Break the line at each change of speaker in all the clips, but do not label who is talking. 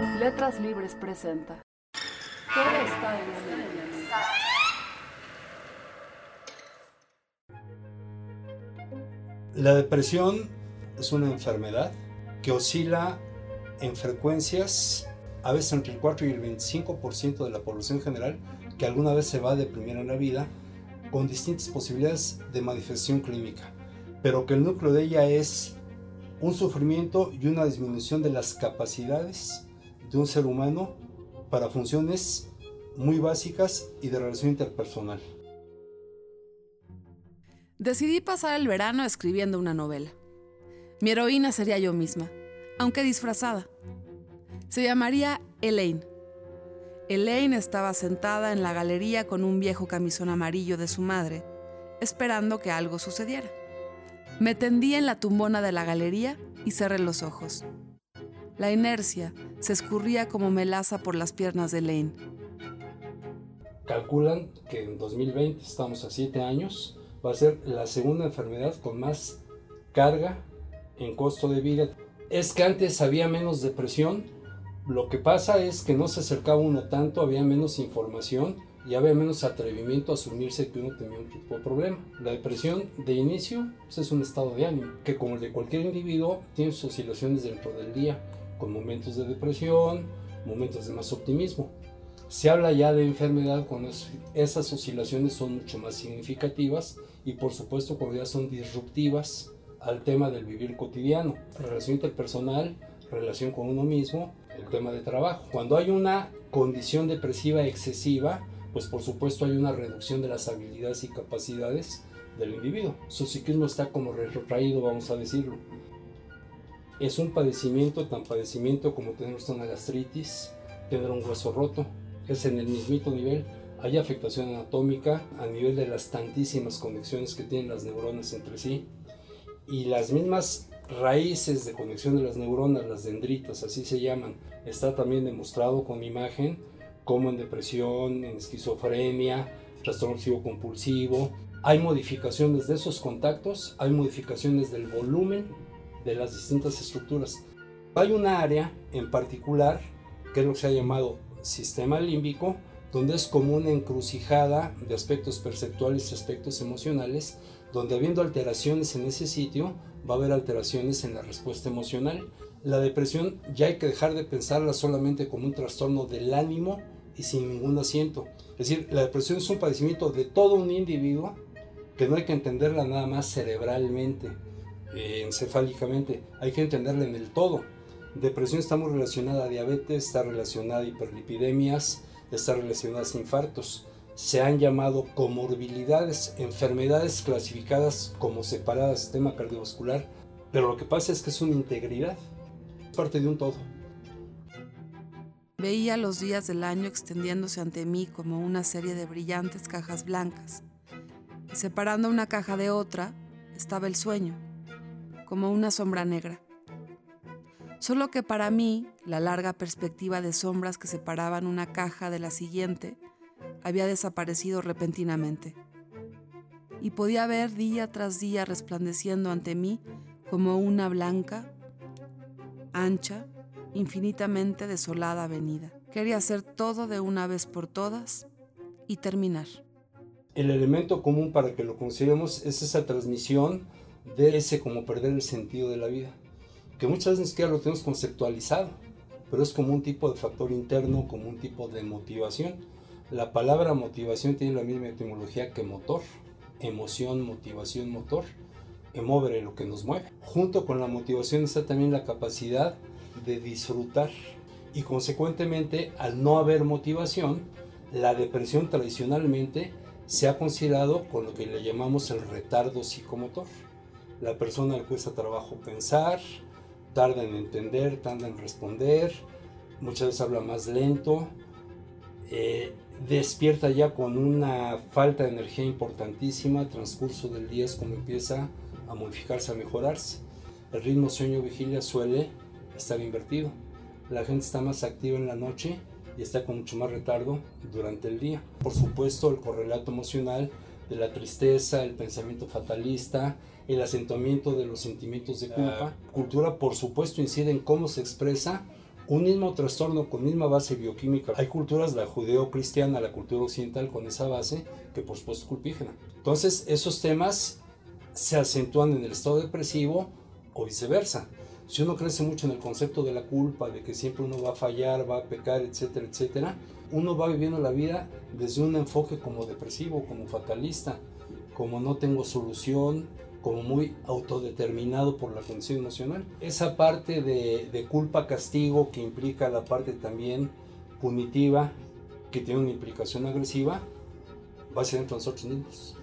Letras Libres presenta. Todo está en la.
La depresión es una enfermedad que oscila en frecuencias a veces entre el 4 y el 25% de la población general que alguna vez se va a deprimir en la vida con distintas posibilidades de manifestación clínica, pero que el núcleo de ella es un sufrimiento y una disminución de las capacidades de un ser humano para funciones muy básicas y de relación interpersonal.
Decidí pasar el verano escribiendo una novela. Mi heroína sería yo misma, aunque disfrazada. Se llamaría Elaine. Elaine estaba sentada en la galería con un viejo camisón amarillo de su madre, esperando que algo sucediera. Me tendí en la tumbona de la galería y cerré los ojos. La inercia se escurría como melaza por las piernas de Elaine.
Calculan que en 2020, estamos a 7 años, va a ser la segunda enfermedad con más carga en costo de vida. Es que antes había menos depresión, lo que pasa es que no se acercaba uno tanto, había menos información y había menos atrevimiento a asumirse que uno tenía un tipo de problema. La depresión de inicio pues, es un estado de ánimo que como el de cualquier individuo tiene sus oscilaciones dentro del día, con momentos de depresión, momentos de más optimismo. Se habla ya de enfermedad cuando esas oscilaciones son mucho más significativas y por supuesto cuando ya son disruptivas al tema del vivir cotidiano, relación interpersonal, relación con uno mismo, el tema de trabajo. Cuando hay una condición depresiva excesiva, pues por supuesto hay una reducción de las habilidades y capacidades del individuo. Su psiquismo está como retrotraído, vamos a decirlo. Es un padecimiento, tan padecimiento como tener una gastritis, tener un hueso roto. Es en el mismito nivel. Hay afectación anatómica a nivel de las tantísimas conexiones que tienen las neuronas entre sí. Y las mismas raíces de conexión de las neuronas, las dendritas, así se llaman. Está también demostrado con imagen como en depresión, en esquizofrenia, trastorno obsesivo compulsivo. Hay modificaciones de esos contactos, hay modificaciones del volumen de las distintas estructuras. Hay una área en particular, que es lo que se ha llamado sistema límbico, donde es como una encrucijada de aspectos perceptuales y aspectos emocionales, donde habiendo alteraciones en ese sitio, va a haber alteraciones en la respuesta emocional. La depresión ya hay que dejar de pensarla solamente como un trastorno del ánimo y sin ningún asiento. Es decir, la depresión es un padecimiento de todo un individuo que no hay que entenderla nada más cerebralmente, eh, encefálicamente, hay que entenderla en el todo. Depresión está muy relacionada a diabetes, está relacionada a hiperlipidemias, está relacionada a infartos. Se han llamado comorbilidades, enfermedades clasificadas como separadas sistema cardiovascular, pero lo que pasa es que es una integridad, es parte de un todo.
Veía los días del año extendiéndose ante mí como una serie de brillantes cajas blancas. Y separando una caja de otra estaba el sueño, como una sombra negra. Solo que para mí, la larga perspectiva de sombras que separaban una caja de la siguiente había desaparecido repentinamente. Y podía ver día tras día resplandeciendo ante mí como una blanca, ancha, infinitamente desolada avenida. Quería hacer todo de una vez por todas y terminar.
El elemento común para que lo consideremos es esa transmisión de ese como perder el sentido de la vida, que muchas veces ni siquiera lo tenemos conceptualizado, pero es como un tipo de factor interno, como un tipo de motivación. La palabra motivación tiene la misma etimología que motor, emoción, motivación, motor, mover lo que nos mueve. Junto con la motivación está también la capacidad de disfrutar y consecuentemente al no haber motivación, la depresión tradicionalmente se ha considerado con lo que le llamamos el retardo psicomotor. La persona le cuesta trabajo pensar, tarda en entender, tarda en responder, muchas veces habla más lento, eh, despierta ya con una falta de energía importantísima, transcurso del día es como empieza a modificarse, a mejorarse. El ritmo sueño-vigilia suele estar invertido. La gente está más activa en la noche y está con mucho más retardo durante el día. Por supuesto, el correlato emocional de la tristeza, el pensamiento fatalista, el acentuamiento de los sentimientos de culpa. Cultura, por supuesto, incide en cómo se expresa un mismo trastorno con misma base bioquímica. Hay culturas, la judeo-cristiana, la cultura occidental con esa base, que por supuesto es culpígena. Entonces, esos temas se acentúan en el estado depresivo o viceversa. Si uno crece mucho en el concepto de la culpa, de que siempre uno va a fallar, va a pecar, etcétera, etcétera, uno va viviendo la vida desde un enfoque como depresivo, como fatalista, como no tengo solución, como muy autodeterminado por la condición emocional. Esa parte de, culpa-castigo que implica la parte también punitiva, que tiene una implicación agresiva, va a ser entre nosotros mismos.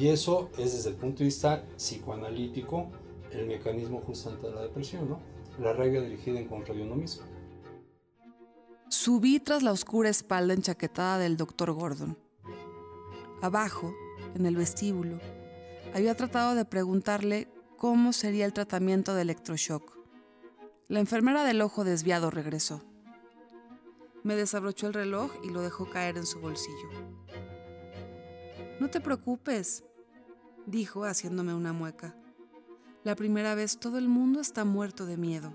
Y eso es desde el punto de vista psicoanalítico el mecanismo justamente de la depresión, ¿no? La regla dirigida en contra de uno mismo.
Subí tras la oscura espalda enchaquetada del doctor Gordon. Abajo, en el vestíbulo, había tratado de preguntarle cómo sería el tratamiento de electroshock. La enfermera del ojo desviado regresó. Me desabrochó el reloj y lo dejó caer en su bolsillo. No te preocupes, dijo haciéndome una mueca. La primera vez todo el mundo está muerto de miedo.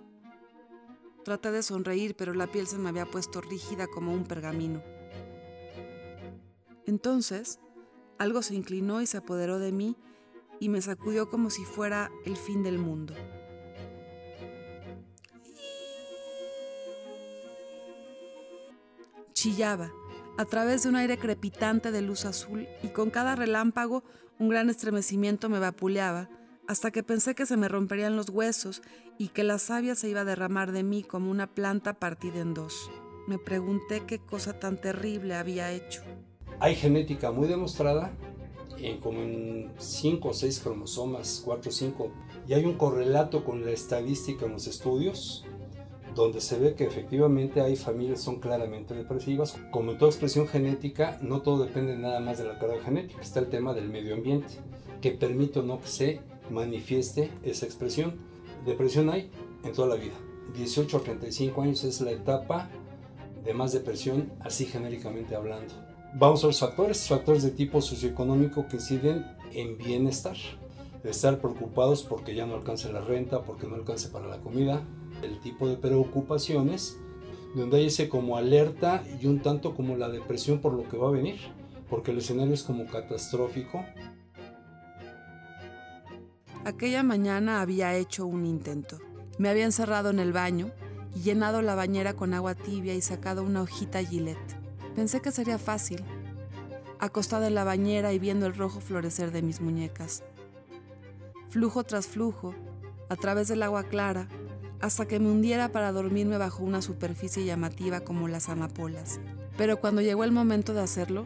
Traté de sonreír, pero la piel se me había puesto rígida como un pergamino. Entonces, algo se inclinó y se apoderó de mí y me sacudió como si fuera el fin del mundo. Chillaba a través de un aire crepitante de luz azul y con cada relámpago un gran estremecimiento me vapuleaba hasta que pensé que se me romperían los huesos y que la savia se iba a derramar de mí como una planta partida en dos. Me pregunté qué cosa tan terrible había hecho.
Hay genética muy demostrada como en 5 o 6 cromosomas, 4 o 5, y hay un correlato con la estadística en los estudios, donde se ve que efectivamente hay familias que son claramente depresivas. Como en toda expresión genética, no todo depende nada más de la carga genética, está el tema del medio ambiente, que permite o no que se manifieste esa expresión. Depresión hay en toda la vida. 18 a 35 años es la etapa de más depresión, así genéricamente hablando. Vamos a los factores, factores de tipo socioeconómico que inciden en bienestar. Estar preocupados porque ya no alcance la renta, porque no alcance para la comida. El tipo de preocupaciones, donde hay ese como alerta y un tanto como la depresión por lo que va a venir, porque el escenario es como catastrófico.
Aquella mañana había hecho un intento. Me había encerrado en el baño y llenado la bañera con agua tibia y sacado una hojita Gillette. Pensé que sería fácil, acostada en la bañera y viendo el rojo florecer de mis muñecas. Flujo tras flujo, a través del agua clara, hasta que me hundiera para dormirme bajo una superficie llamativa como las amapolas. Pero cuando llegó el momento de hacerlo,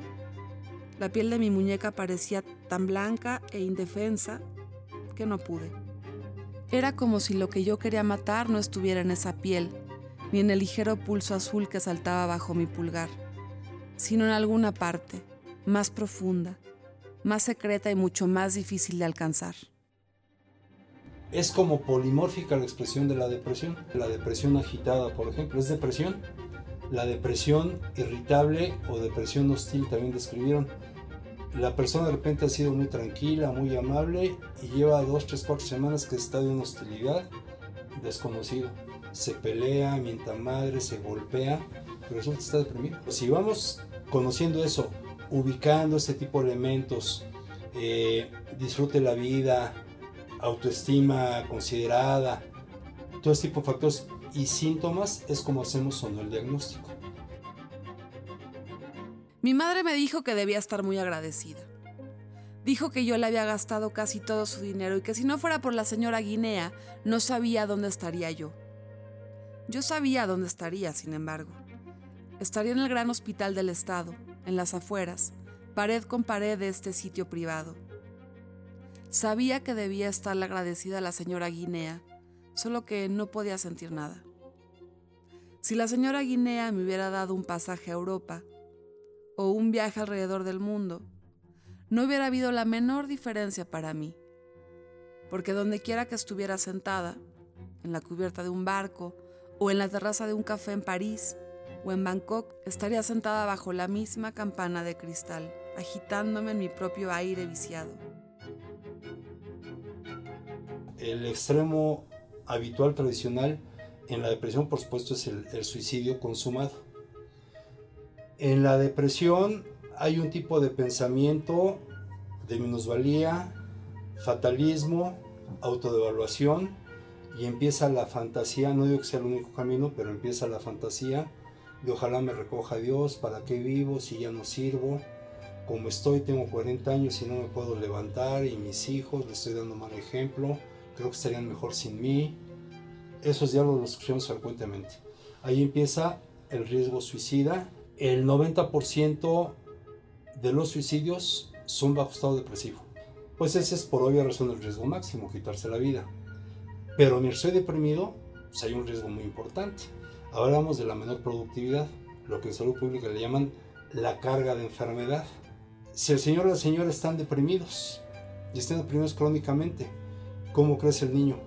la piel de mi muñeca parecía tan blanca e indefensa que no pude. Era como si lo que yo quería matar no estuviera en esa piel, ni en el ligero pulso azul que saltaba bajo mi pulgar sino en alguna parte, más profunda, más secreta y mucho más difícil de alcanzar.
Es como polimórfica la expresión de la depresión. La depresión agitada, por ejemplo, es depresión. La depresión irritable o depresión hostil también describieron. La persona de repente ha sido muy tranquila, muy amable y lleva dos, tres, cuatro semanas que está de una hostilidad desconocido. Se pelea, mienta madre, se golpea pero resulta que está deprimido. Si vamos conociendo eso, ubicando este tipo de elementos, eh, disfrute la vida, autoestima considerada, todo este tipo de factores y síntomas es como hacemos solo el diagnóstico.
Mi madre me dijo que debía estar muy agradecida. Dijo que yo le había gastado casi todo su dinero y que si no fuera por la señora Guinea, no sabía dónde estaría yo. Yo sabía dónde estaría, sin embargo. Estaría en el gran hospital del Estado, en las afueras, pared con pared de este sitio privado. Sabía que debía estarle agradecida a la señora Guinea, solo que no podía sentir nada. Si la señora Guinea me hubiera dado un pasaje a Europa o un viaje alrededor del mundo, no hubiera habido la menor diferencia para mí, porque donde quiera que estuviera sentada, en la cubierta de un barco o en la terraza de un café en París, o en Bangkok estaría sentada bajo la misma campana de cristal, agitándome en mi propio aire viciado.
El extremo habitual tradicional En la depresión, por supuesto, es el, el suicidio consumado. En la depresión hay un tipo de pensamiento de minusvalía, fatalismo, autodevaluación y empieza la fantasía, no digo que sea el único camino, pero empieza la fantasía de ojalá me recoja Dios, ¿para qué vivo si ya no sirvo? Como estoy, tengo 40 años y no me puedo levantar y mis hijos, les estoy dando mal ejemplo, creo que estarían mejor sin mí. Esos diálogos los escuchamos frecuentemente. Ahí empieza el riesgo suicida. El 90% de los suicidios son bajo estado depresivo. Pues ese es por obvia razón el riesgo máximo, quitarse la vida. Pero mientras soy deprimido, pues hay un riesgo muy importante. Hablamos de la menor productividad, lo que en salud pública le llaman la carga de enfermedad. Si el señor o la señora están deprimidos y están deprimidos crónicamente, ¿cómo crece el niño?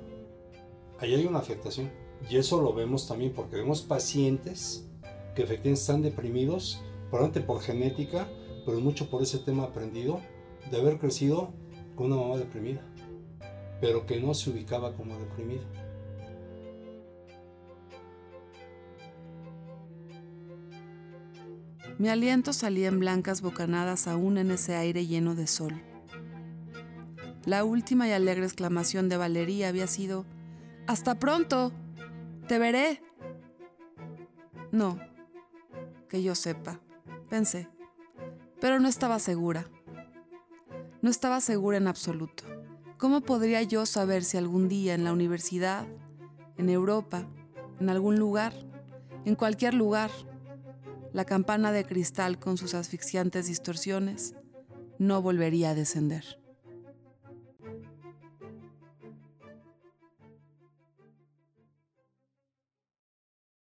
Ahí hay una afectación. Y eso lo vemos también porque vemos pacientes que efectivamente están deprimidos, probablemente por genética, pero mucho por ese tema aprendido de haber crecido con una mamá deprimida, pero que no se ubicaba como deprimida.
Mi aliento salía en blancas bocanadas aún en ese aire lleno de sol. La última y alegre exclamación de Valeria había sido, ¡Hasta pronto! ¡Te veré! No, que yo sepa, pensé pero no estaba segura. No estaba segura en absoluto. ¿Cómo podría yo saber si algún día en la universidad, en Europa, en algún lugar, en cualquier lugar, la campana de cristal con sus asfixiantes distorsiones no volvería a descender?